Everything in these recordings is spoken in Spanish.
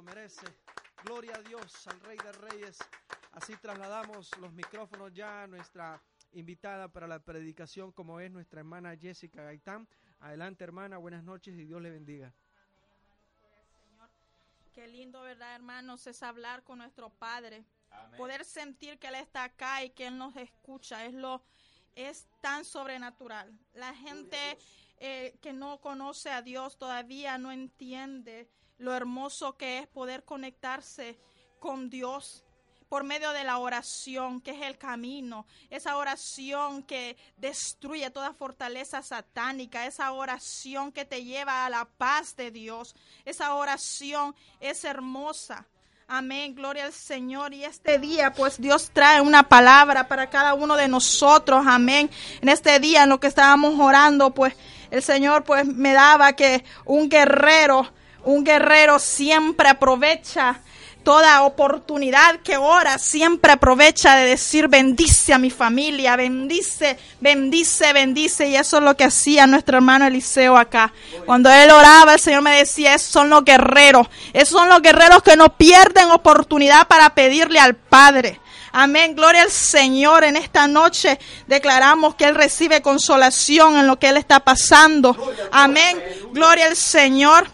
Lo merece. Gloria a Dios, al Rey de Reyes. Así trasladamos los micrófonos ya a nuestra invitada para la predicación, como es nuestra hermana Jessica Gaitán. Adelante, hermana, buenas noches y Dios le bendiga. Qué lindo, ¿verdad, hermanos? Es hablar con nuestro Padre. Poder sentir que Él está acá y que Él nos escucha. Es lo es tan sobrenatural. La gente eh, que no conoce a Dios todavía no entiende lo hermoso que es poder conectarse con Dios por medio de la oración, que es el camino, esa oración que destruye toda fortaleza satánica, esa oración que te lleva a la paz de Dios, esa oración es hermosa. Amén, gloria al Señor. Y este día, pues Dios trae una palabra para cada uno de nosotros. Amén. En este día, en lo que estábamos orando, pues el Señor, pues me daba que un guerrero, un guerrero siempre aprovecha toda oportunidad que ora siempre aprovecha de decir bendice a mi familia, bendice, bendice, bendice. Y eso es lo que hacía nuestro hermano Eliseo acá. Cuando él oraba, el Señor me decía, esos son los guerreros. Esos son los guerreros que no pierden oportunidad para pedirle al Padre. Amén, gloria al Señor. En esta noche declaramos que Él recibe consolación en lo que Él está pasando. Amén, gloria al Señor.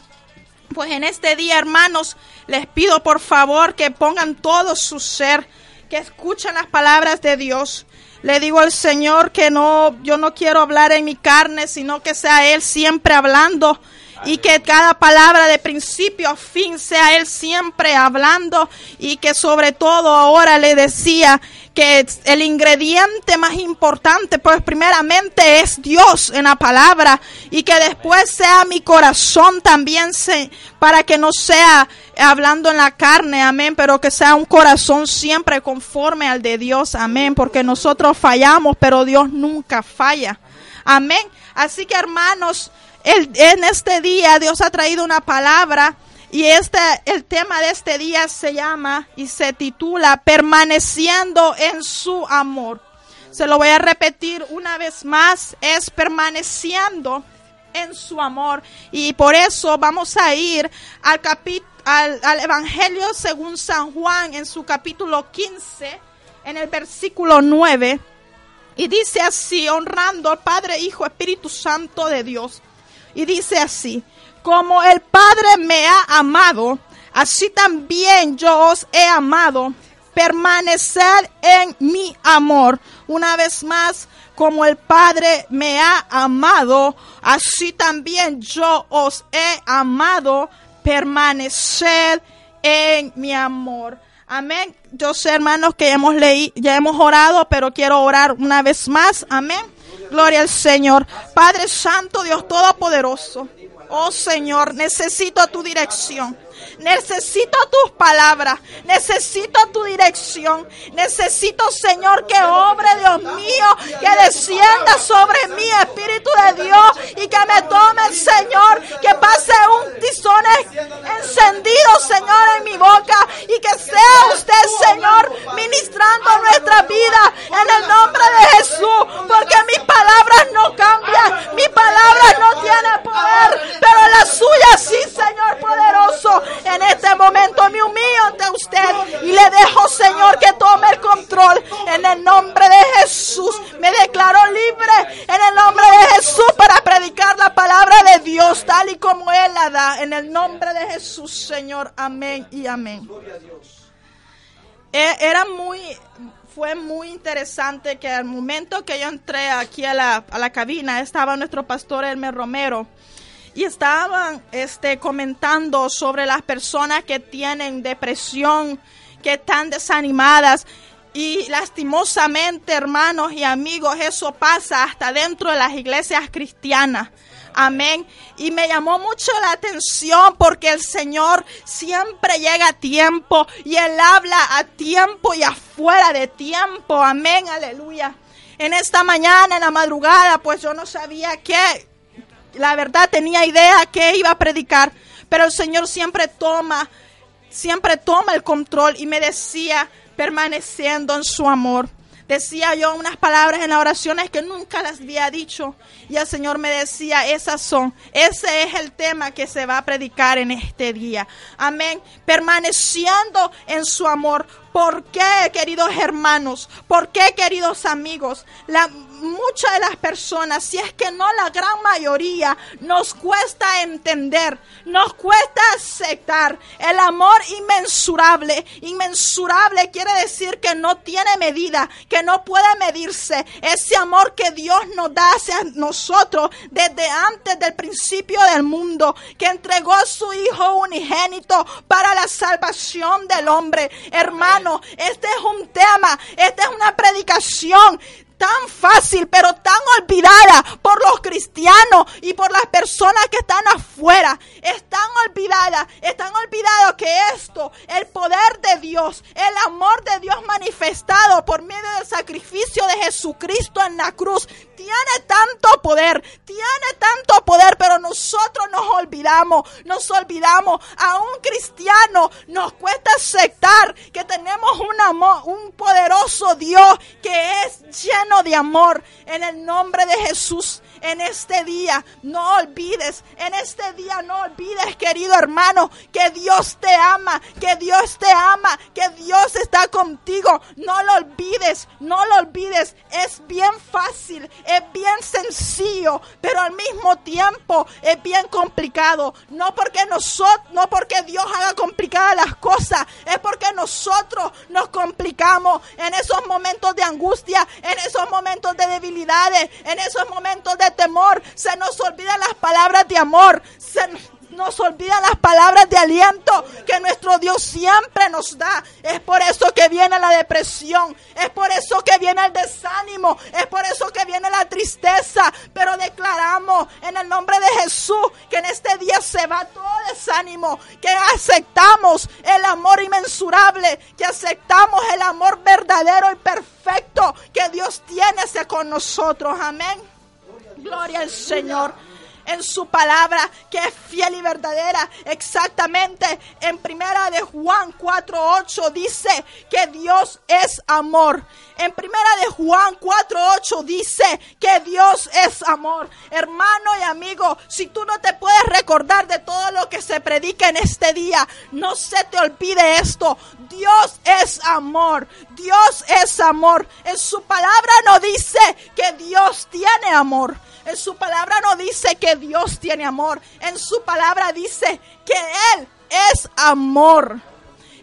Pues en este día, hermanos, les pido por favor que pongan todo su ser, que escuchen las palabras de Dios. Le digo al Señor que no, yo no quiero hablar en mi carne, sino que sea Él siempre hablando y que cada palabra de principio a fin sea Él siempre hablando y que sobre todo ahora le decía que el ingrediente más importante, pues primeramente es Dios en la palabra y que después sea mi corazón también se, para que no sea hablando en la carne, amén, pero que sea un corazón siempre conforme al de Dios, amén, porque nosotros fallamos, pero Dios nunca falla, amén. Así que hermanos, el, en este día Dios ha traído una palabra y este, el tema de este día se llama y se titula Permaneciendo en su amor. Se lo voy a repetir una vez más, es permaneciendo en su amor. Y por eso vamos a ir al, al, al Evangelio según San Juan en su capítulo 15, en el versículo 9. Y dice así, honrando al Padre, Hijo, Espíritu Santo de Dios. Y dice así, como el Padre me ha amado, así también yo os he amado. Permanecer en mi amor. Una vez más, como el Padre me ha amado, así también yo os he amado. Permanecer en mi amor. Amén. Yo sé, hermanos, que hemos leído, ya hemos orado, pero quiero orar una vez más. Amén. Gloria al Señor. Padre Santo, Dios Todopoderoso. Oh Señor, necesito tu dirección. Necesito tus palabras. Necesito tu dirección. Necesito, Señor, que obre, Dios mío, que descienda sobre mí, Espíritu de Dios, y que me tome, Señor, que pase un tizón encendido, Señor, en mi boca, y que sea usted, Señor, ministrando nuestra vida en el nombre de Jesús, porque mis palabras no cambian, mis palabras no tienen poder, pero las suyas sí, Señor poderoso. En este momento me humillo ante usted y le dejo, Señor, que tome el control. En el nombre de Jesús me declaro libre. En el nombre de Jesús para predicar la palabra de Dios tal y como Él la da. En el nombre de Jesús, Señor. Amén y amén. E, era muy, fue muy interesante que al momento que yo entré aquí a la, a la cabina estaba nuestro pastor Elmer Romero y estaban este, comentando sobre las personas que tienen depresión, que están desanimadas. Y lastimosamente, hermanos y amigos, eso pasa hasta dentro de las iglesias cristianas. Amén. Y me llamó mucho la atención porque el Señor siempre llega a tiempo y Él habla a tiempo y afuera de tiempo. Amén, aleluya. En esta mañana, en la madrugada, pues yo no sabía qué, la verdad tenía idea que iba a predicar, pero el Señor siempre toma, siempre toma el control y me decía, permaneciendo en su amor. Decía yo unas palabras en las oraciones que nunca las había dicho. Y el Señor me decía, esas son, ese es el tema que se va a predicar en este día. Amén. Permaneciendo en su amor. ¿Por qué, queridos hermanos? ¿Por qué, queridos amigos? Muchas de las personas, si es que no la gran mayoría, nos cuesta entender, nos cuesta aceptar el amor inmensurable. Inmensurable quiere decir que no tiene medida, que no puede medirse. Ese amor que Dios nos da hacia nosotros desde antes del principio del mundo, que entregó a su Hijo unigénito para la salvación del hombre. Hermano, este es un tema, esta es una predicación tan fácil, pero tan olvidada por los cristianos y por las personas que están afuera. Están olvidadas, están olvidados que esto, el poder de Dios, el amor de Dios manifestado por medio del sacrificio de Jesucristo en la cruz, tiene tanto poder, tiene tanto poder, pero nosotros nos olvidamos, nos olvidamos. A un cristiano nos cuesta aceptar que tenemos un amor, un poderoso Dios que es lleno de amor. En el nombre de Jesús, en este día, no olvides, en este día no olvides, querido hermano, que Dios te ama, que Dios te ama, que Dios está contigo. No lo olvides, no lo olvides. Es bien fácil, es bien sencillo, pero al mismo tiempo es bien complicado. No porque nosotros, no porque Dios haga complicadas las cosas, es porque nosotros nos complicamos en esos momentos de angustia, en esos momentos de debilidades, en esos momentos de temor. Se nos olvidan las palabras de amor. Se, nos olvidan las palabras de aliento que nuestro Dios siempre nos da. Es por eso que viene la depresión, es por eso que viene el desánimo, es por eso que viene la tristeza. Pero declaramos en el nombre de Jesús que en este día se va todo desánimo, que aceptamos el amor inmensurable, que aceptamos el amor verdadero y perfecto que Dios tiene hacia con nosotros. Amén. Gloria al Señor en su palabra que es fiel y verdadera. Exactamente en primera de Juan 4:8 dice que Dios es amor. En primera de Juan 4:8 dice que Dios es amor. Hermano y amigo, si tú no te puedes recordar de todo lo que se predica en este día, no se te olvide esto. Dios es amor. Dios es amor. En su palabra no dice que Dios tiene amor. En su palabra no dice que Dios tiene amor. En su palabra dice que Él es amor.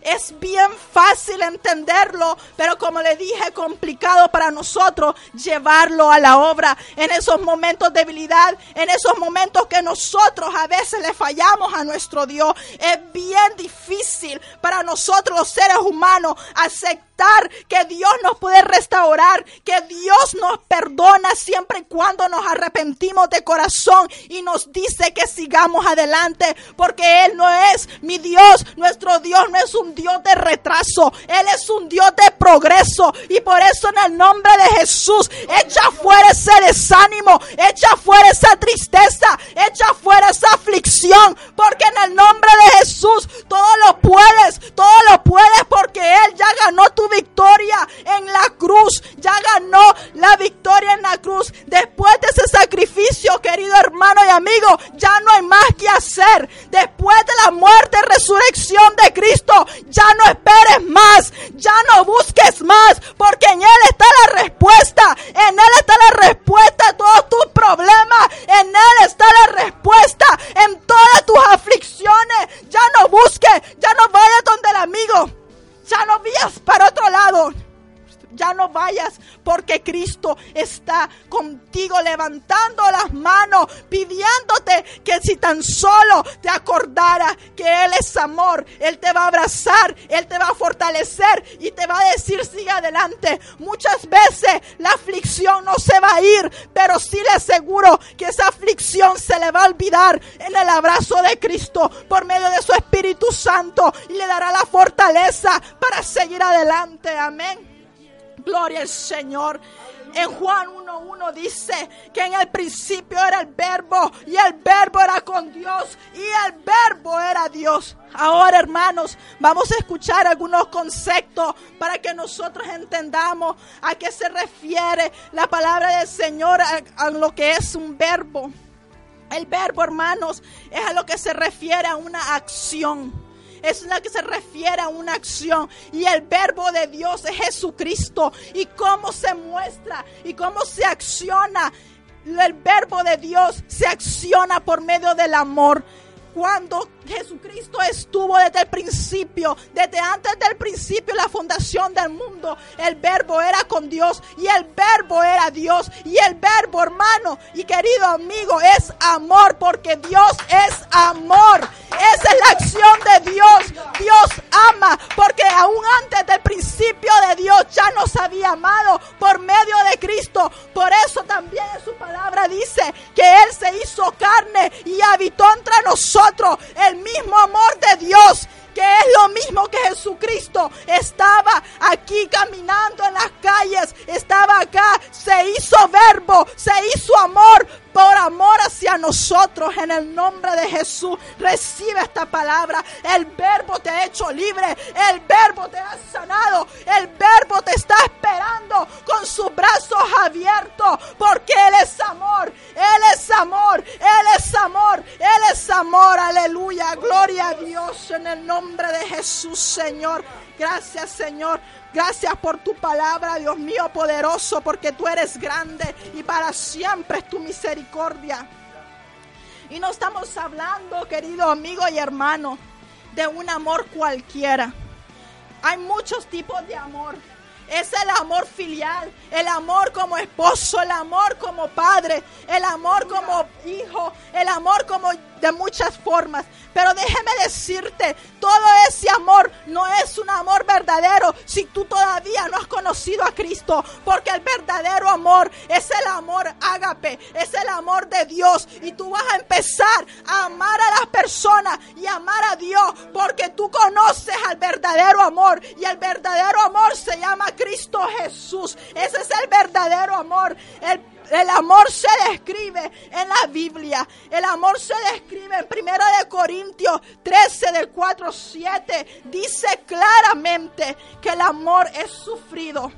Es bien fácil entenderlo, pero como le dije, complicado para nosotros llevarlo a la obra en esos momentos de debilidad, en esos momentos que nosotros a veces le fallamos a nuestro Dios. Es bien difícil para nosotros los seres humanos aceptar que Dios nos puede restaurar, que Dios nos perdona siempre y cuando nos arrepentimos de corazón y nos dice que sigamos adelante, porque Él no es mi Dios, nuestro Dios no es un Dios de retraso, Él es un Dios de progreso y por eso en el nombre de Jesús, echa fuera ese desánimo, echa fuera esa tristeza, echa fuera esa aflicción, porque en el nombre de Jesús todo lo puedes, todo lo puedes porque Él ya ganó tu victoria en la cruz, ya ganó la victoria en la cruz. Después de ese sacrificio, querido hermano y amigo, ya no hay más que hacer. Después de la muerte y resurrección de Cristo, ya no esperes más, ya no busques más, porque en Él está la respuesta, en Él está la respuesta a todos tus problemas, en Él está la respuesta en todas tus aflicciones. Ya no busques, ya no vayas donde el amigo ya no vayas para otro lado. Ya no vayas porque Cristo está contigo levantando las manos, pidiéndote que si tan solo te acordara que Él es amor, Él te va a abrazar, Él te va a fortalecer y te va a decir sigue adelante. Muchas veces la aflicción no se va a ir, pero sí le aseguro que esa aflicción se le va a olvidar en el abrazo de Cristo por medio de su Espíritu Santo y le dará la fortaleza para seguir adelante. Amén. Gloria al Señor. En Juan 1.1 dice que en el principio era el verbo y el verbo era con Dios y el verbo era Dios. Ahora hermanos, vamos a escuchar algunos conceptos para que nosotros entendamos a qué se refiere la palabra del Señor a, a lo que es un verbo. El verbo, hermanos, es a lo que se refiere a una acción es la que se refiere a una acción. Y el verbo de Dios es Jesucristo. Y cómo se muestra y cómo se acciona. El verbo de Dios se acciona por medio del amor cuando Jesucristo estuvo desde el principio, desde antes del principio, la fundación del mundo, el verbo era con Dios y el verbo era Dios y el verbo, hermano y querido amigo, es amor porque Dios es amor. Esa es la acción de Dios. Dios ama porque aún antes del principio de Dios ya nos había amado por medio de Cristo. Por eso también en su palabra dice que Él se hizo carne y habitó entre nosotros mismo amor de Dios que es lo mismo que Jesucristo estaba aquí caminando en las calles, estaba acá, se hizo verbo, se hizo amor por amor hacia nosotros en el nombre de Jesús. Recibe esta palabra. El verbo te ha hecho libre. El verbo te ha sanado. El verbo te está esperando con sus brazos abiertos porque Él es amor. Él es amor. Él es amor. Él es amor. Aleluya. Gloria a Dios en el nombre de Jesús, Señor. Gracias, Señor. Gracias por tu palabra, Dios mío poderoso, porque tú eres grande y para siempre es tu misericordia. Y no estamos hablando, querido amigo y hermano, de un amor cualquiera. Hay muchos tipos de amor. Es el amor filial, el amor como esposo, el amor como padre, el amor como hijo, el amor como de muchas formas. Pero déjeme decirte, todo ese amor no es un amor verdadero si tú todavía no has conocido a Cristo. Porque el verdadero amor es el amor ágape, es el amor de Dios. Y tú vas a empezar a amar a las personas y amar a Dios porque tú conoces al verdadero amor. Y el verdadero amor se llama Cristo Jesús. Ese es el verdadero amor. El el amor se describe en la Biblia. El amor se describe en 1 de Corintios 13 del 4 7. Dice claramente que el amor es sufrido,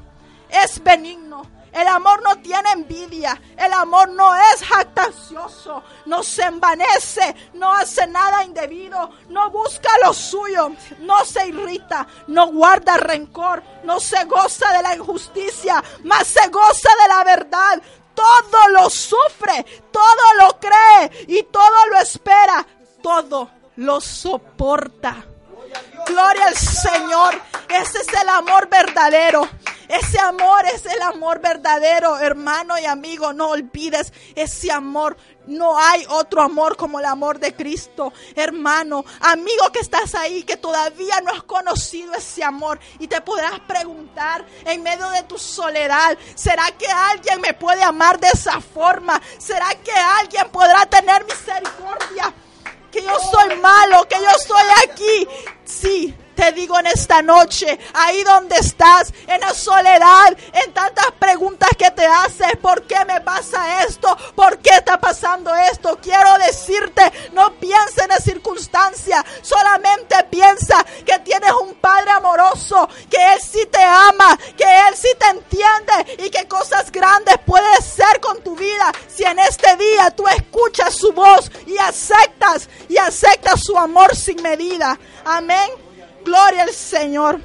es benigno. El amor no tiene envidia. El amor no es jactancioso. No se envanece. No hace nada indebido. No busca lo suyo. No se irrita. No guarda rencor. No se goza de la injusticia. Mas se goza de la verdad todo lo sufre, todo lo cree y todo lo espera, todo lo soporta. Gloria al Señor. Ese es el amor verdadero. Ese amor es el amor verdadero, hermano y amigo. No olvides ese amor. No hay otro amor como el amor de Cristo, hermano, amigo que estás ahí, que todavía no has conocido ese amor y te podrás preguntar en medio de tu soledad, ¿será que alguien me puede amar de esa forma? ¿Será que alguien podrá tener misericordia? Que yo soy malo, que yo estoy aquí. Sí, te digo en esta noche, ahí donde estás, en la soledad, en tantas preguntas que te haces, ¿por qué me pasa esto? ¿Por qué está pasando esto? Quiero decirte, no pienses en la circunstancia, solamente piensa que tienes un Padre amoroso, que Él sí te ama, que Él sí te entiende y que cosas grandes puede ser con tu vida si en este día tú escuchas su voz y aceptas y aceptas su amor sin medida. Amén. Gloria al Señor.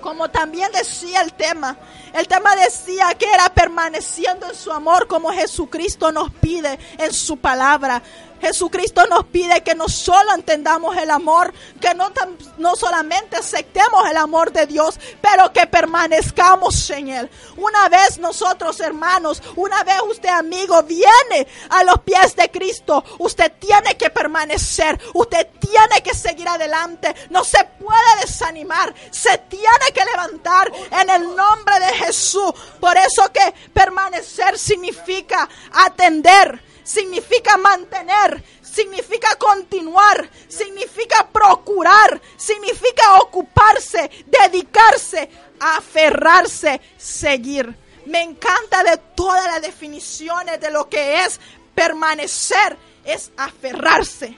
Como también decía el tema, El tema decía que era permaneciendo en su amor como Jesucristo nos pide en su palabra. Jesucristo nos pide que no solo entendamos el amor, que no, no solamente aceptemos el amor de Dios, pero que permanezcamos en Él. Una vez nosotros, hermanos, una vez usted, amigo, viene a los pies de Cristo, usted tiene que permanecer, usted tiene que seguir adelante, no se puede desanimar, se tiene que levantar en el nombre de Jesús. Por eso que permanecer significa atender significa mantener, significa continuar, significa procurar, significa ocuparse, dedicarse, aferrarse, seguir. Me encanta de todas las definiciones de lo que es permanecer, es aferrarse.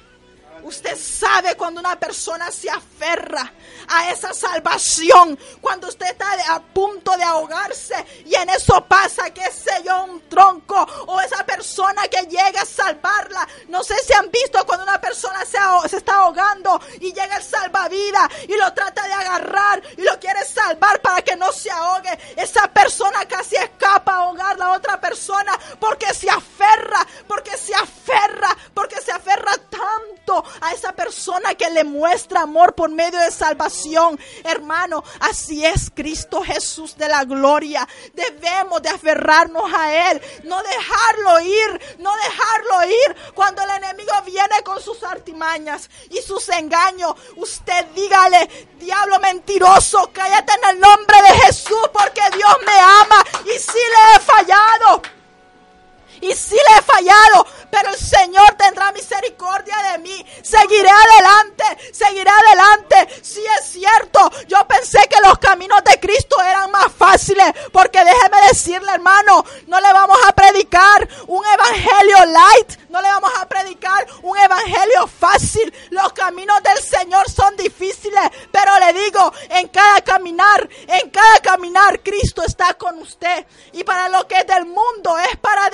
Usted sabe cuando una persona se aferra a esa salvación, cuando usted está a punto de ahogarse y en eso pasa, qué sé yo, un tronco o esa persona que llega a salvarla. No sé si han visto cuando una persona se, se está ahogando y llega el salvavidas y lo trata de agarrar y lo quiere salvar para que no se ahogue. Esa persona casi escapa a ahogar la otra persona porque se aferra, porque se aferra, porque se aferra tanto a esa persona que le muestra amor por medio de salvación. Hermano, así es Cristo Jesús de la gloria. Debemos de aferrarnos a Él, no dejarlo ir, no dejarlo ir cuando el enemigo viene con sus artimañas y sus engaños. Usted dígale, diablo mentiroso, cállate en el nombre de Jesús porque Dios me ama y si le he fallado y si le he fallado, pero el Señor tendrá misericordia de mí. Seguiré adelante, seguiré adelante. Si es cierto, yo pensé que los caminos de Cristo eran más fáciles, porque déjeme decirle, hermano, no le vamos a predicar un evangelio light, no le vamos a predicar un evangelio fácil. Los caminos del Señor son difíciles, pero le digo, en cada caminar, en cada caminar, Cristo está con usted. Y para lo que es del mundo es para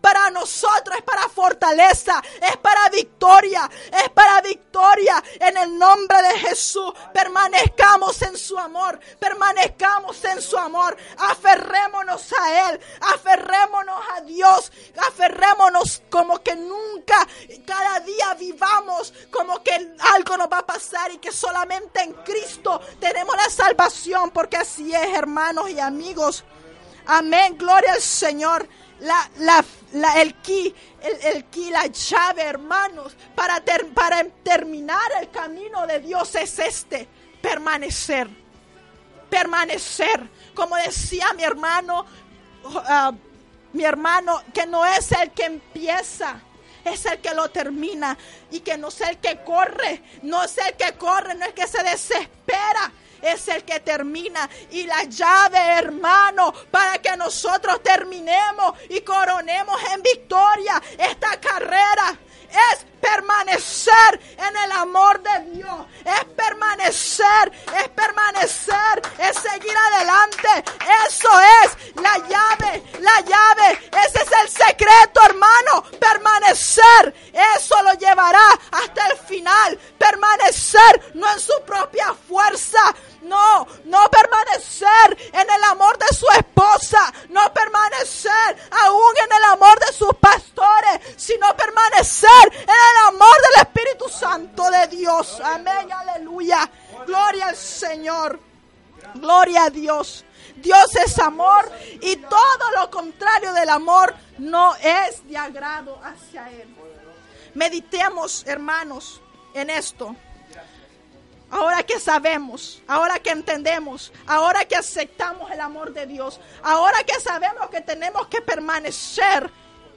para nosotros es para fortaleza, es para victoria, es para victoria en el nombre de Jesús. Permanezcamos en su amor, permanezcamos en su amor, aferrémonos a Él, aferrémonos a Dios, aferrémonos como que nunca, cada día vivamos como que algo nos va a pasar y que solamente en Cristo tenemos la salvación, porque así es, hermanos y amigos. Amén, gloria al Señor la, la, la, el ki, el, el la llave, hermanos, para, para terminar el camino de Dios es este, permanecer, permanecer. Como decía mi hermano, uh, mi hermano, que no es el que empieza, es el que lo termina y que no es el que corre, no es el que corre, no es que se desespera, es el que termina y la llave, hermano, para que nosotros terminemos y coronemos en victoria esta carrera es permanecer en el amor de Dios, es permanecer, es permanecer, es seguir adelante. Eso es la llave, la llave, ese es el secreto, hermano, permanecer. Eso lo llevará hasta el final, permanecer no en su propia fuerza, no, no permanecer en el amor de su esposa, no permanecer aún en el amor de sus pastores, sino permanecer en el amor del Espíritu Santo de Dios. Amén, aleluya. Gloria al Señor. Gloria a Dios. Dios es amor y todo lo contrario del amor no es de agrado hacia Él. Meditemos, hermanos, en esto. Ahora que sabemos, ahora que entendemos, ahora que aceptamos el amor de Dios, ahora que sabemos que tenemos que permanecer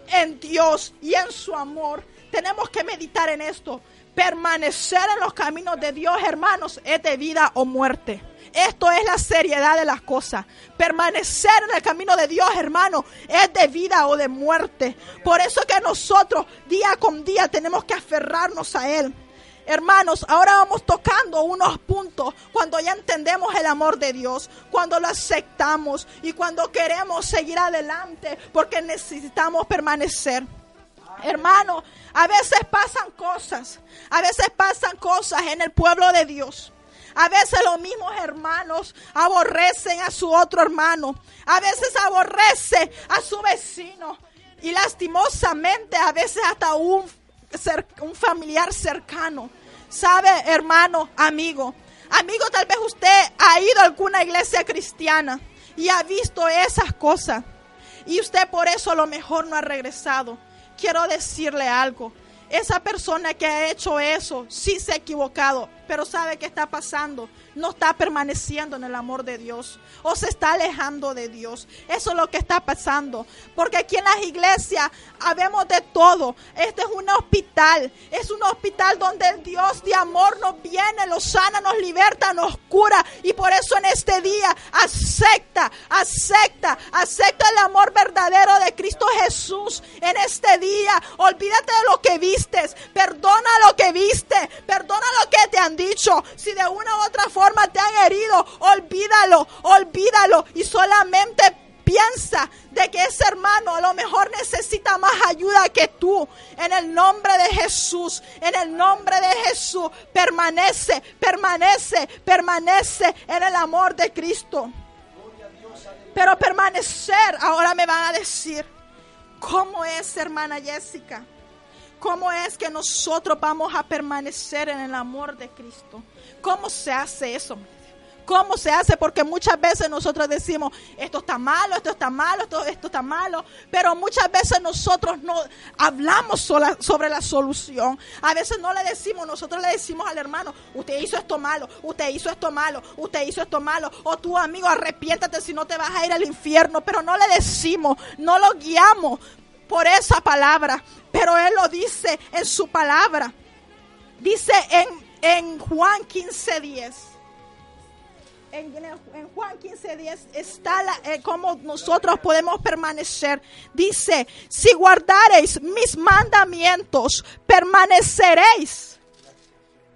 en Dios y en su amor, tenemos que meditar en esto. Permanecer en los caminos de Dios, hermanos, es de vida o muerte. Esto es la seriedad de las cosas. Permanecer en el camino de Dios, hermano, es de vida o de muerte. Por eso que nosotros día con día tenemos que aferrarnos a Él. Hermanos, ahora vamos tocando unos puntos cuando ya entendemos el amor de Dios, cuando lo aceptamos y cuando queremos seguir adelante porque necesitamos permanecer. Hermanos, a veces pasan cosas, a veces pasan cosas en el pueblo de Dios. A veces los mismos hermanos aborrecen a su otro hermano. A veces aborrece a su vecino. Y lastimosamente a veces hasta un, un familiar cercano. ¿Sabe, hermano, amigo? Amigo, tal vez usted ha ido a alguna iglesia cristiana y ha visto esas cosas. Y usted por eso a lo mejor no ha regresado. Quiero decirle algo. Esa persona que ha hecho eso sí se ha equivocado, pero sabe qué está pasando. No está permaneciendo en el amor de Dios o se está alejando de Dios. Eso es lo que está pasando. Porque aquí en las iglesias habemos de todo. Este es un hospital. Es un hospital donde el Dios de amor nos viene, nos sana, nos liberta, nos cura. Y por eso en este día acepta, acepta, acepta el amor verdadero de Cristo Jesús. En este día, olvídate de lo que vistes. Perdona lo que viste. Perdona lo que te han dicho. Si de una u otra forma te han herido, olvídalo, olvídalo. Y solamente piensa de que ese hermano a lo mejor necesita más ayuda que tú. En el nombre de Jesús, en el nombre de Jesús, permanece, permanece, permanece en el amor de Cristo. Pero permanecer, ahora me van a decir, ¿cómo es, hermana Jessica? ¿Cómo es que nosotros vamos a permanecer en el amor de Cristo? ¿Cómo se hace eso? ¿Cómo se hace? Porque muchas veces nosotros decimos, esto está malo, esto está malo, esto, esto está malo, pero muchas veces nosotros no hablamos sobre la solución. A veces no le decimos, nosotros le decimos al hermano, usted hizo esto malo, usted hizo esto malo, usted hizo esto malo, o tu amigo, arrepiéntate si no te vas a ir al infierno, pero no le decimos, no lo guiamos por esa palabra, pero Él lo dice en su palabra. Dice en, en Juan 15, 10 en, Juan 15, 10 está la, eh, nosotros podemos permanecer. Dice, si guardareis mis mandamientos, permaneceréis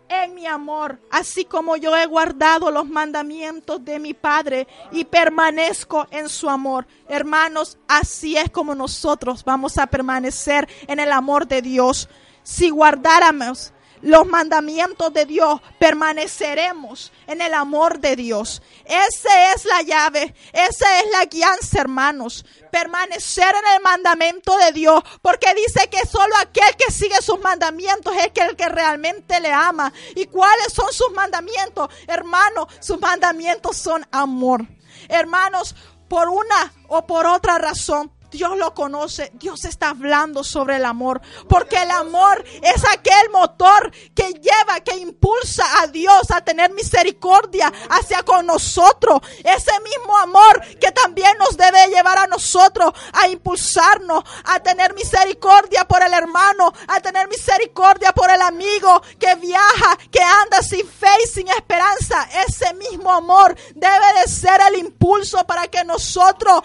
en mi amor, así como yo he guardado los mandamientos de mi Padre y permanezco en su amor. Hermanos, así es como nosotros vamos a permanecer en el amor de Dios. Si guardáramos los mandamientos de Dios, permaneceremos en el amor de Dios. Esa es la llave, esa es la guianza, hermanos. Permanecer en el mandamiento de Dios, porque dice que solo aquel que sigue sus mandamientos es el que realmente le ama. ¿Y cuáles son sus mandamientos? Hermanos, sus mandamientos son amor. Hermanos, por una o por otra razón, Dios lo conoce, Dios está hablando sobre el amor, porque el amor es aquel motor que lleva, que impulsa a Dios a tener misericordia hacia con nosotros. Ese mismo amor que también nos debe llevar a nosotros a impulsarnos, a tener misericordia por el hermano, a tener misericordia por el amigo que viaja, que anda sin fe y sin esperanza. Ese mismo amor debe de ser el impulso para que nosotros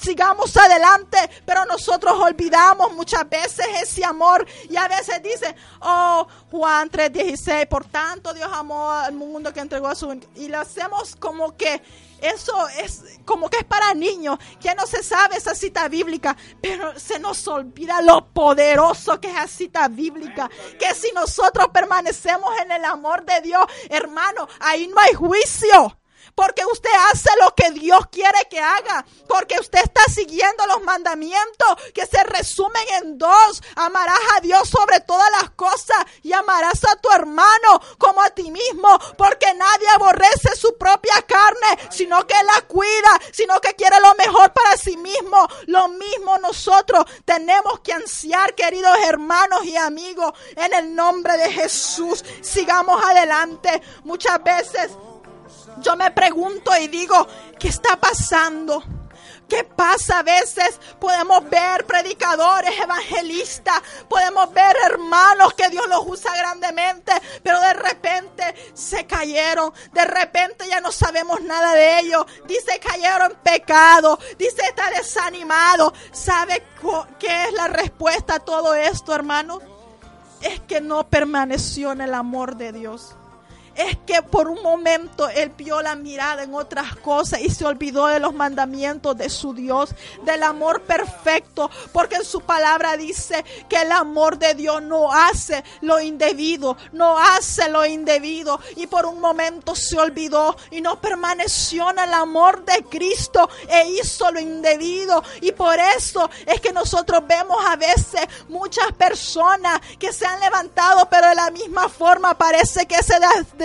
sigamos pero nosotros olvidamos muchas veces ese amor y a veces dice, oh, Juan 3:16, por tanto Dios amó al mundo que entregó a su... Y lo hacemos como que eso es como que es para niños, que no se sabe esa cita bíblica, pero se nos olvida lo poderoso que es esa cita bíblica, que si nosotros permanecemos en el amor de Dios, hermano, ahí no hay juicio. Porque usted hace lo que Dios quiere que haga. Porque usted está siguiendo los mandamientos que se resumen en dos. Amarás a Dios sobre todas las cosas y amarás a tu hermano como a ti mismo. Porque nadie aborrece su propia carne, sino que la cuida, sino que quiere lo mejor para sí mismo. Lo mismo nosotros tenemos que ansiar, queridos hermanos y amigos, en el nombre de Jesús. Sigamos adelante. Muchas veces yo me pregunto y digo, ¿qué está pasando? ¿Qué pasa? A veces podemos ver predicadores, evangelistas, podemos ver hermanos que Dios los usa grandemente, pero de repente se cayeron, de repente ya no sabemos nada de ellos. Dice cayeron en pecado, dice está desanimado. ¿Sabe qué es la respuesta a todo esto, hermano? Es que no permaneció en el amor de Dios es que por un momento él vio la mirada en otras cosas y se olvidó de los mandamientos de su Dios, del amor perfecto, porque en su palabra dice que el amor de Dios no hace lo indebido, no hace lo indebido. Y por un momento se olvidó y no permaneció en el amor de Cristo e hizo lo indebido. Y por eso es que nosotros vemos a veces muchas personas que se han levantado pero de la misma forma parece que se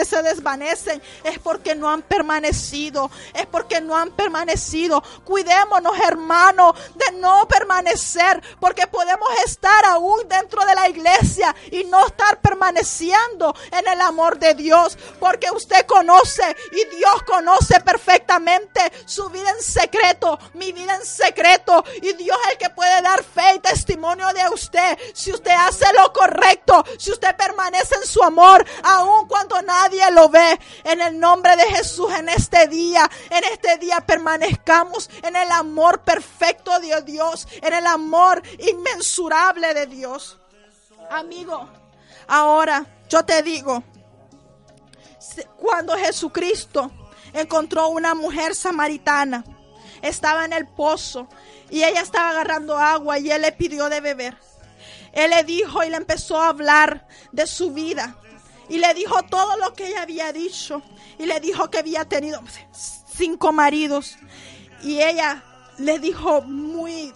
se desvanecen es porque no han permanecido, es porque no han permanecido. Cuidémonos, hermanos, de no permanecer, porque podemos estar aún dentro de la iglesia y no estar permaneciendo en el amor de Dios, porque usted conoce y Dios conoce perfectamente su vida en secreto, mi vida en secreto, y Dios es el que puede dar fe y testimonio de usted. Si usted hace lo correcto, si usted permanece en su amor, aun cuando nadie nadie lo ve. En el nombre de Jesús, en este día, en este día permanezcamos en el amor perfecto de Dios, en el amor inmensurable de Dios. Amigo, ahora yo te digo, cuando Jesucristo encontró una mujer samaritana, estaba en el pozo y ella estaba agarrando agua y él le pidió de beber. Él le dijo y le empezó a hablar de su vida, y le dijo todo lo que ella había dicho. Y le dijo que había tenido cinco maridos. Y ella le dijo muy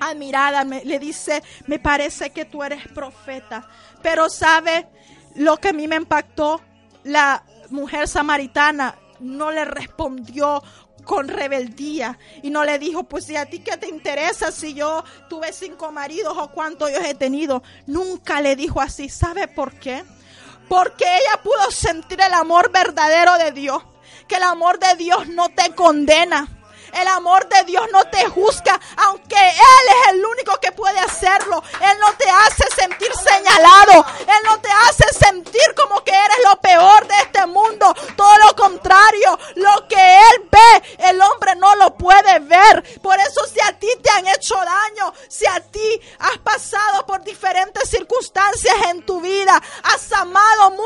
admirada, le dice, me parece que tú eres profeta. Pero sabe lo que a mí me impactó, la mujer samaritana no le respondió con rebeldía y no le dijo, pues si a ti qué te interesa si yo tuve cinco maridos o cuántos yo he tenido. Nunca le dijo así. ¿Sabe por qué? Porque ella pudo sentir el amor verdadero de Dios. Que el amor de Dios no te condena. El amor de Dios no te juzga, aunque Él es el único que puede hacerlo. Él no te hace sentir señalado. Él no te hace sentir como que eres lo peor de este mundo. Todo lo contrario, lo que Él ve, el hombre no lo puede ver. Por eso si a ti te han hecho daño, si a ti has pasado por diferentes circunstancias en tu vida,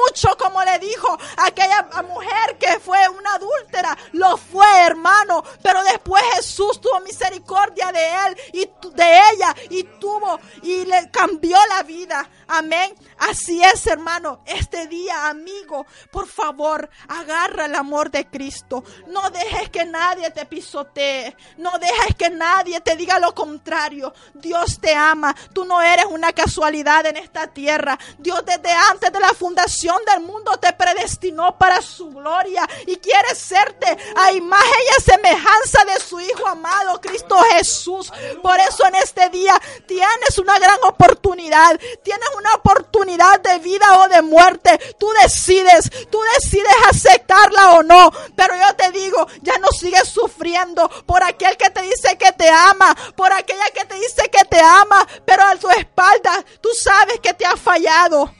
mucho, como le dijo aquella mujer que fue una adúltera, lo fue hermano, pero después Jesús tuvo misericordia de él y de ella y tuvo y le cambió la vida. Amén. Así es, hermano. Este día, amigo, por favor, agarra el amor de Cristo. No dejes que nadie te pisotee. No dejes que nadie te diga lo contrario. Dios te ama. Tú no eres una casualidad en esta tierra. Dios desde antes de la fundación del mundo te predestinó para su gloria y quiere serte a imagen y semejanza de su Hijo amado, Cristo Jesús. Por eso en este día tienes una gran oportunidad. Tienes oportunidad de vida o de muerte. Tú decides, tú decides aceptarla o no. Pero yo te digo, ya no sigues sufriendo por aquel que te dice que te ama, por aquella que te dice que te ama, pero a tu espalda tú sabes que te ha fallado.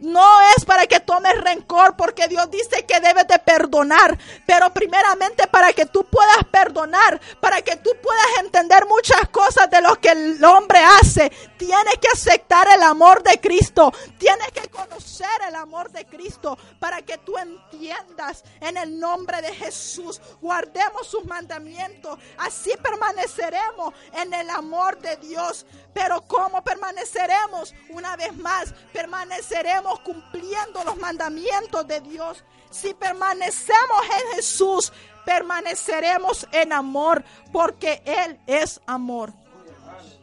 No es para que tomes rencor, porque Dios dice que debes de perdonar, pero primeramente para que tú puedas perdonar, para que tú puedas entender muchas cosas de lo que el hombre hace, tienes que aceptar el amor de Cristo, tienes que conocer el amor de Cristo para que tú entiendas en el nombre de Jesús, guardemos sus mandamientos, así permaneceremos en el amor de Dios. Pero ¿cómo permaneceremos? Una vez más, permaneceremos cumpliendo los mandamientos de Dios. Si permanecemos en Jesús, permaneceremos en amor, porque Él es amor.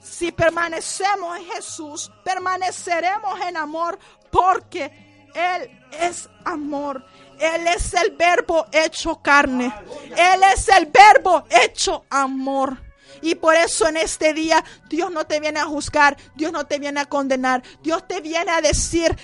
Si permanecemos en Jesús, permaneceremos en amor, porque Él es amor. Él es el verbo hecho carne. Él es el verbo hecho amor. Y por eso en este día Dios no te viene a juzgar, Dios no te viene a condenar, Dios te viene a decir,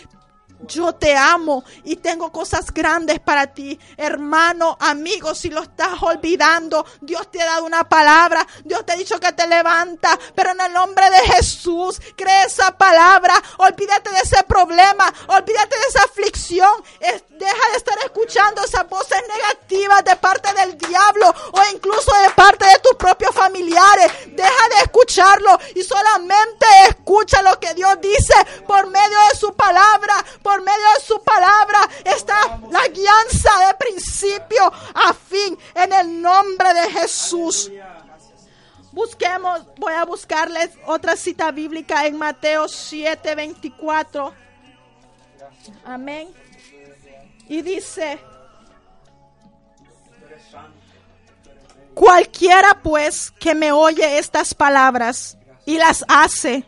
yo te amo y tengo cosas grandes para ti. Hermano, amigo, si lo estás olvidando, Dios te ha dado una palabra. Dios te ha dicho que te levanta. Pero en el nombre de Jesús, cree esa palabra. Olvídate de ese problema. Olvídate de esa aflicción. deja de estar escuchando esas voces negativas de parte del diablo o incluso de parte de tus propios familiares. Deja de escucharlo y solamente escucha lo que Dios dice por medio de su palabra medio de su palabra está la guianza de principio a fin en el nombre de Jesús. Busquemos, voy a buscarles otra cita bíblica en Mateo 7, 24. Amén. Y dice, cualquiera pues que me oye estas palabras y las hace,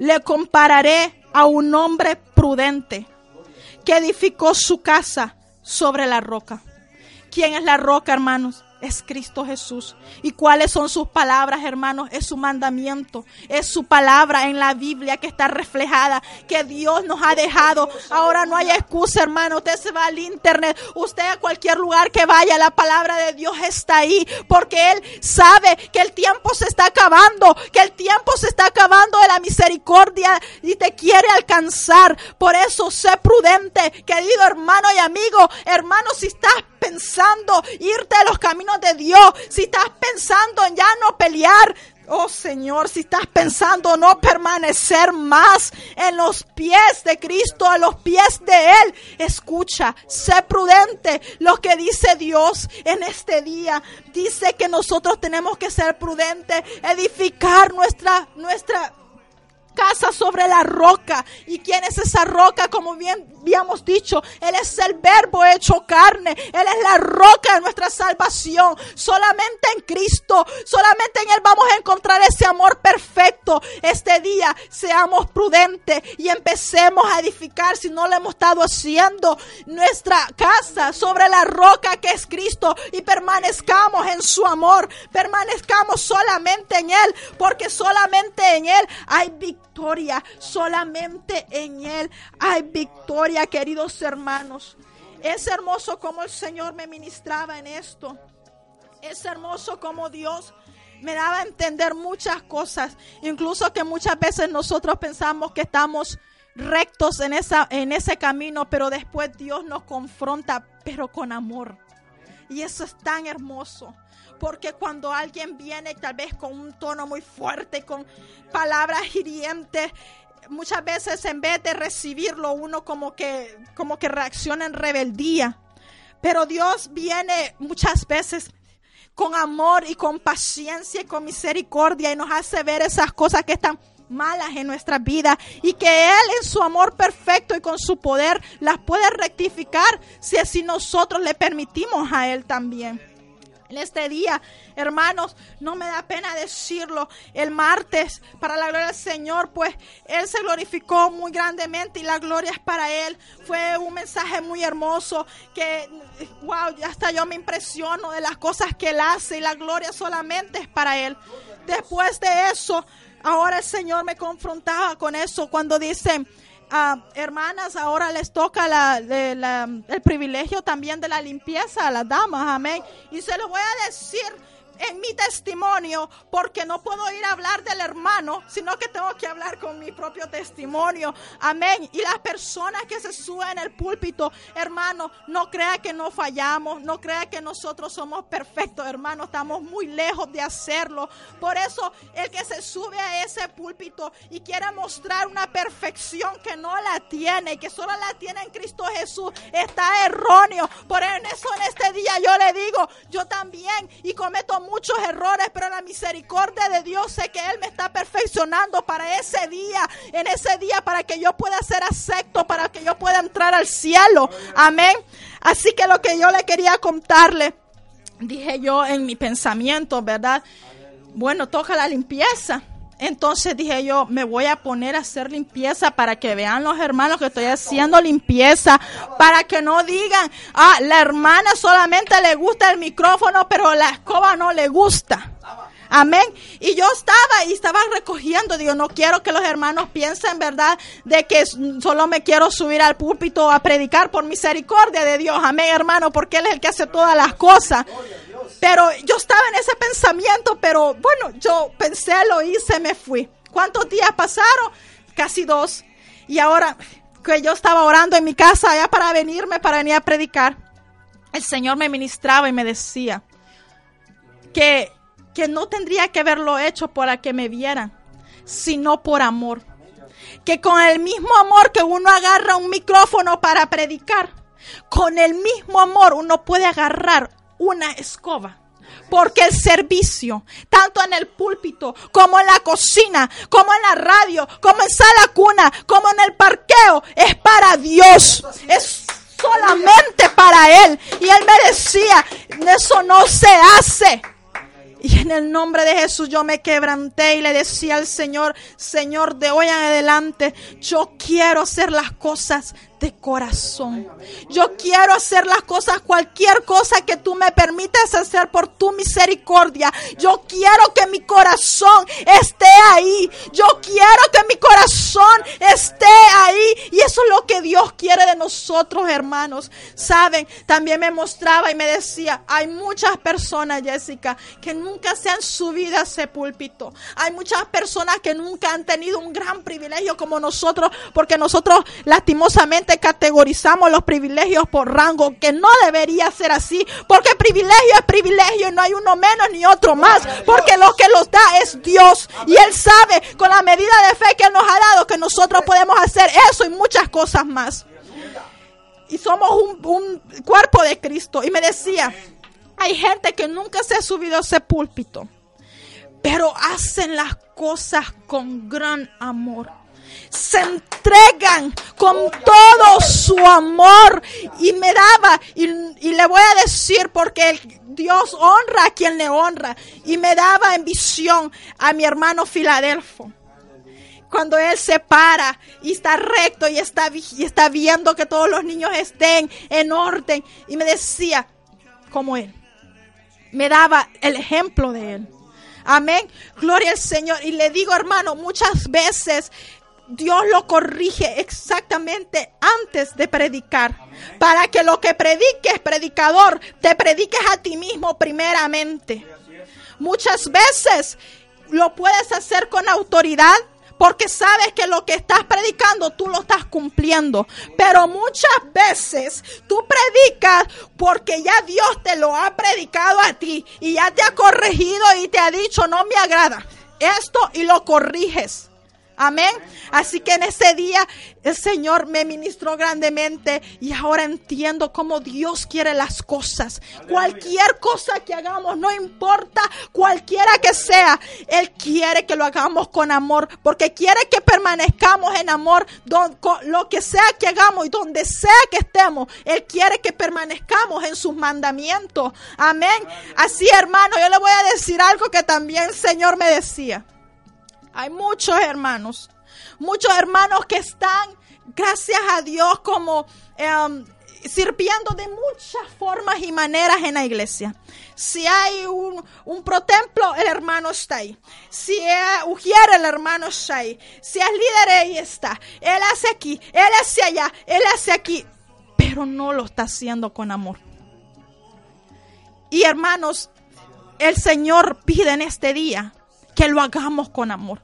le compararé a un hombre prudente que edificó su casa sobre la roca. ¿Quién es la roca, hermanos? Es Cristo Jesús. ¿Y cuáles son sus palabras, hermanos? Es su mandamiento, es su palabra en la Biblia que está reflejada, que Dios nos ha dejado. Ahora no hay excusa, hermano. Usted se va al internet, usted a cualquier lugar que vaya, la palabra de Dios está ahí, porque Él sabe que el tiempo se está acabando, que el tiempo se está acabando de la misericordia y te quiere alcanzar. Por eso sé prudente, querido hermano y amigo, hermano, si estás pensando irte a los caminos de Dios, si estás pensando en ya no pelear, Oh Señor, si estás pensando no permanecer más en los pies de Cristo, a los pies de Él, escucha, sé prudente. Lo que dice Dios en este día, dice que nosotros tenemos que ser prudentes, edificar nuestra, nuestra casa sobre la roca. ¿Y quién es esa roca? Como bien habíamos dicho, Él es el verbo hecho carne. Él es la roca de nuestra salvación. Solamente en Cristo, solamente en Él vamos a encontrar ese amor perfecto. Este día seamos prudentes y empecemos a edificar, si no lo hemos estado haciendo, nuestra casa sobre la roca que es Cristo y permanezcamos en su amor. Permanezcamos solamente en Él, porque solamente en Él hay victoria victoria. Solamente en Él hay victoria, queridos hermanos. Es hermoso como el Señor me ministraba en esto. Es hermoso como Dios me daba a entender muchas cosas. Incluso que muchas veces nosotros pensamos que estamos rectos en, en ese camino, pero después Dios nos confronta, pero con amor. Y eso es tan hermoso. Porque cuando alguien viene tal vez con un tono muy fuerte, con palabras hirientes, muchas veces en vez de recibirlo uno como que, como que reacciona en rebeldía. Pero Dios viene muchas veces con amor y con paciencia y con misericordia y nos hace ver esas cosas que están malas en nuestra vida y que Él en su amor perfecto y con su poder las puede rectificar si así nosotros le permitimos a Él también en este día, hermanos, no me da pena decirlo, el martes, para la gloria del Señor, pues Él se glorificó muy grandemente y la gloria es para Él. Fue un mensaje muy hermoso que, wow, hasta yo me impresiono de las cosas que Él hace y la gloria solamente es para Él. Después de eso, ahora el Señor me confrontaba con eso cuando dice, hermanas, ahora les toca el privilegio también de la limpieza a las damas, amén. Y se lo voy a decir en mi testimonio, porque no puedo ir a hablar del hermano, sino que tengo que hablar con mi propio testimonio. Amén. Y las personas que se suben en el púlpito, hermano, no crea que no fallamos, no crea que nosotros somos perfectos, hermano, estamos muy lejos de hacerlo. Por eso, el que se sube a ese púlpito y quiere mostrar una perfección que no la tiene y que solo la tiene en Cristo Jesús, está erróneo. Por eso en este día yo le digo, yo también y cometo muchos errores, pero la misericordia de Dios sé que Él me está perfeccionando para ese día, en ese día, para que yo pueda ser acepto, para que yo pueda entrar al cielo. Amén. Así que lo que yo le quería contarle, dije yo en mi pensamiento, ¿verdad? Bueno, toca la limpieza. Entonces dije yo, me voy a poner a hacer limpieza para que vean los hermanos que estoy haciendo limpieza, para que no digan, ah, la hermana solamente le gusta el micrófono, pero la escoba no le gusta. Amén. Y yo estaba y estaba recogiendo. Digo, no quiero que los hermanos piensen, ¿verdad? De que solo me quiero subir al púlpito a predicar por misericordia de Dios. Amén, hermano, porque Él es el que hace todas las cosas. Pero yo estaba en ese pensamiento, pero bueno, yo pensé, lo hice, me fui. ¿Cuántos días pasaron? Casi dos. Y ahora que yo estaba orando en mi casa ya para venirme, para venir a predicar, el Señor me ministraba y me decía que que no tendría que haberlo hecho para que me vieran, sino por amor. que con el mismo amor que uno agarra un micrófono para predicar, con el mismo amor uno puede agarrar una escoba. Porque el servicio, tanto en el púlpito, como en la cocina, como en la radio, como en sala cuna, como en el parqueo, es para Dios. Es solamente para Él. Y Él me decía, eso no se hace. Y en el nombre de Jesús yo me quebranté y le decía al Señor, Señor, de hoy en adelante yo quiero hacer las cosas de corazón. Yo quiero hacer las cosas, cualquier cosa que tú me permitas hacer por tu misericordia. Yo quiero que mi corazón esté ahí. Yo quiero que mi corazón esté ahí. Y eso es lo que Dios quiere de nosotros, hermanos. Saben, también me mostraba y me decía, hay muchas personas, Jessica, que nunca se han subido a ese púlpito. Hay muchas personas que nunca han tenido un gran privilegio como nosotros, porque nosotros lastimosamente categorizamos los privilegios por rango, que no debería ser así, porque privilegio es privilegio y no hay uno menos ni otro más, porque lo que los da es Dios y Él sabe con la medida de fe que Él nos ha dado que nosotros podemos hacer eso y muchas cosas más. Y somos un, cuerpo de Cristo. Y me decía, hay gente que nunca se ha subido a ese púlpito, pero hacen las cosas con gran amor se entregan con todo su amor. Y me daba y, le voy a decir porque Dios honra a quien le honra. Y me daba en visión a mi hermano Filadelfo. Cuando él se para y está recto y está, y está viendo que todos los niños estén en orden. Y me decía como él. Me daba el ejemplo de él. Amén. Gloria al Señor. Y le digo, hermano, muchas veces Dios lo corrige exactamente antes de predicar. Para que lo que prediques, predicador, te prediques a ti mismo primeramente. Muchas veces lo puedes hacer con autoridad porque sabes que lo que estás predicando tú lo estás cumpliendo. Pero muchas veces tú predicas porque ya Dios te lo ha predicado a ti y ya te ha corregido y te ha dicho no me agrada esto y lo corriges. Amén. Así que en ese día el Señor me ministró grandemente y ahora entiendo cómo Dios quiere las cosas. Cualquier cosa que hagamos, no importa cualquiera que sea, Él quiere que lo hagamos con amor, porque quiere que permanezcamos en amor, lo que sea que hagamos y donde sea que estemos, Él quiere que permanezcamos en sus mandamientos. Amén. Así, hermano, yo le voy a decir algo que también el Señor me decía. Hay muchos hermanos, muchos hermanos que están, gracias a Dios, como em, sirviendo de muchas formas y maneras en la iglesia. Si hay un, un protemplo, el hermano está ahí. Si es ujier, el hermano está ahí. Si es líder, ahí está. Él hace aquí, él hace allá, él hace aquí. Pero no lo está haciendo con amor. Y hermanos, el Señor pide en este día que lo hagamos con amor.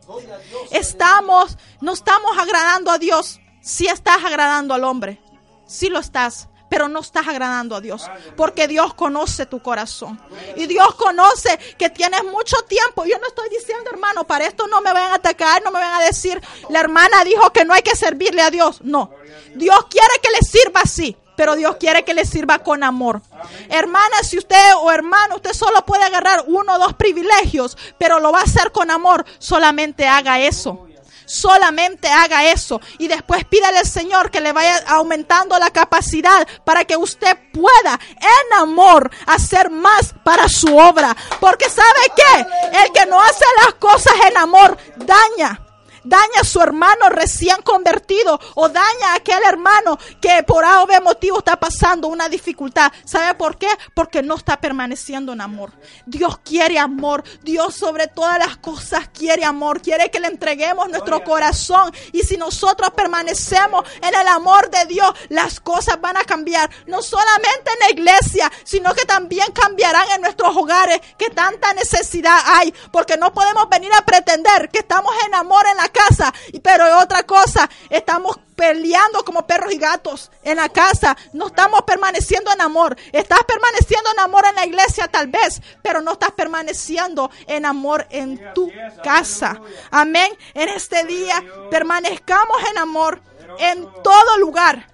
Estamos, no estamos agradando a Dios. Si estás agradando al hombre, si lo estás, pero no estás agradando a Dios, porque Dios conoce tu corazón. Y Dios conoce que tienes mucho tiempo. Yo no estoy diciendo, hermano, para esto no me van a atacar, no me van a decir, la hermana dijo que no hay que servirle a Dios. No, Dios quiere que le sirva así pero Dios quiere que le sirva con amor. Hermana, si usted o hermano, usted solo puede agarrar uno o dos privilegios, pero lo va a hacer con amor, solamente haga eso. Solamente haga eso y después pídale al Señor que le vaya aumentando la capacidad para que usted pueda en amor hacer más para su obra. Porque sabe que el que no hace las cosas en amor daña daña a su hermano recién convertido o daña a aquel hermano que por A o B motivo está pasando una dificultad. ¿Sabe por qué? Porque no está permaneciendo en amor. Dios quiere amor. Dios sobre todas las cosas quiere amor. Quiere que le entreguemos nuestro corazón. Y si nosotros permanecemos en el amor de Dios, las cosas van a cambiar. No solamente en la iglesia, sino que también cambiarán en nuestros hogares que tanta necesidad hay. Porque no podemos venir a pretender que estamos en amor en la casa, pero otra cosa, estamos peleando como perros y gatos en la casa. No estamos permaneciendo en amor. Estás permaneciendo en amor en la iglesia tal vez, pero no estás permaneciendo en amor en tu casa. Amén. En este día permanezcamos en amor en todo lugar,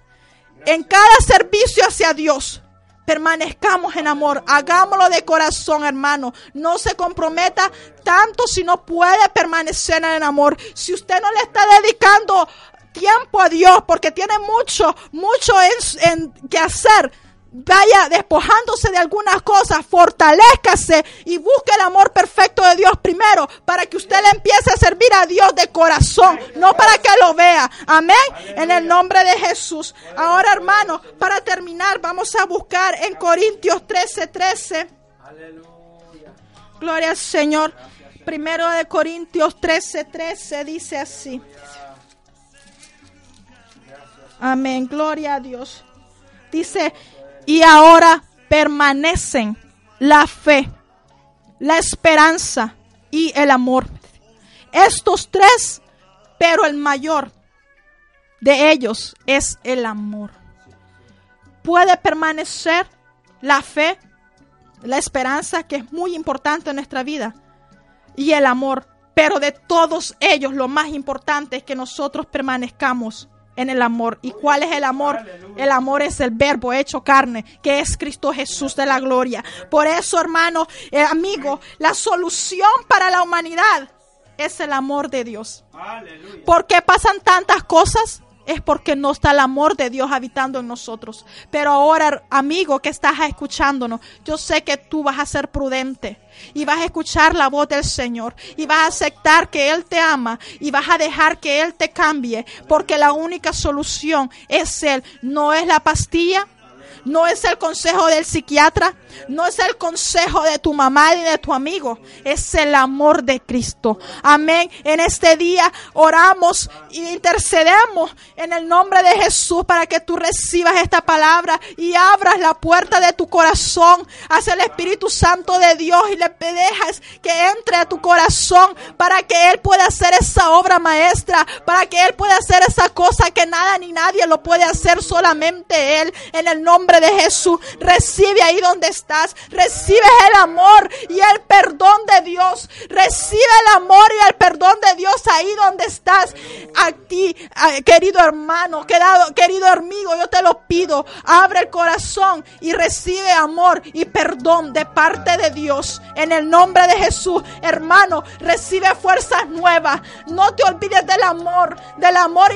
en cada servicio hacia Dios. Permanezcamos en amor, hagámoslo de corazón, hermano. No se comprometa tanto si no puede permanecer en amor. Si usted no le está dedicando tiempo a Dios porque tiene mucho, mucho en, que hacer, vaya despojándose de algunas cosas, fortalezcase y busque el amor perfecto de Dios primero para que usted le empiece a servir a Dios de corazón, no para que lo vea. Amén. En el nombre de Jesús. Ahora, hermano, para terminar, vamos a buscar en Corintios 13, 13. Gloria al Señor. Primero de Corintios 13, 13 dice así. Amén. Gloria a Dios. Dice, y ahora permanecen la fe, la esperanza y el amor. Estos tres, pero el mayor de ellos es el amor. Puede permanecer la fe, la esperanza, que es muy importante en nuestra vida, y el amor. Pero de todos ellos, lo más importante es que nosotros permanezcamos en el amor. ¿Y cuál es el amor? El amor es el verbo hecho carne, que es Cristo Jesús de la gloria. Por eso, hermano, eh, amigo, la solución para la humanidad es el amor de Dios. ¿Por qué pasan tantas cosas? Es porque no está el amor de Dios habitando en nosotros. Pero ahora, amigo que estás escuchándonos, yo sé que tú vas a ser prudente y vas a escuchar la voz del Señor y vas a aceptar que Él te ama y vas a dejar que Él te cambie, porque la única solución es Él, no es la pastilla, no es el consejo del psiquiatra, no es el consejo de tu mamá ni de tu amigo, es el amor de Cristo. Amén. En este día oramos e intercedemos en el nombre de Jesús para que tú recibas esta palabra y abras la puerta de tu corazón hacia el Espíritu Santo de Dios y le dejas que entre a tu corazón para que Él pueda hacer esa obra maestra, para que Él pueda hacer esa cosa que nada ni nadie lo puede hacer, solamente Él. En el nombre de Jesús, recibe ahí donde estás, recibes el amor y el perdón de Dios, recibe el amor y el perdón de Dios ahí donde estás. A ti, querido hermano, querido amigo, yo te lo pido, abre el corazón y recibe amor y perdón de parte de Dios. En el nombre de Jesús, hermano, recibe fuerzas nuevas. No te olvides del amor, del amor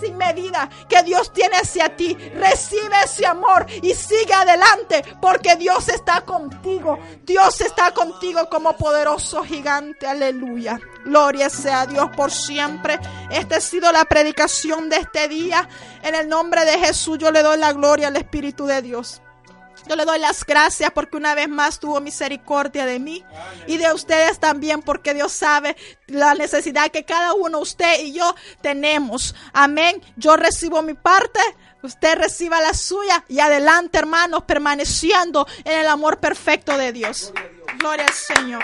sin medida que Dios tiene hacia ti. Recibe ese amor y sigue adelante porque Dios está contigo. Dios está contigo como poderoso gigante. Aleluya. Gloria sea Dios por siempre. Esta ha sido la predicación de este día. En el nombre de Jesús yo le doy la gloria al Espíritu de Dios. Yo le doy las gracias porque una vez más tuvo misericordia de mí y de ustedes también porque Dios sabe la necesidad que cada uno, usted y yo tenemos. Amén. Yo recibo mi parte, usted reciba la suya y adelante hermanos permaneciendo en el amor perfecto de Dios. Gloria al Señor.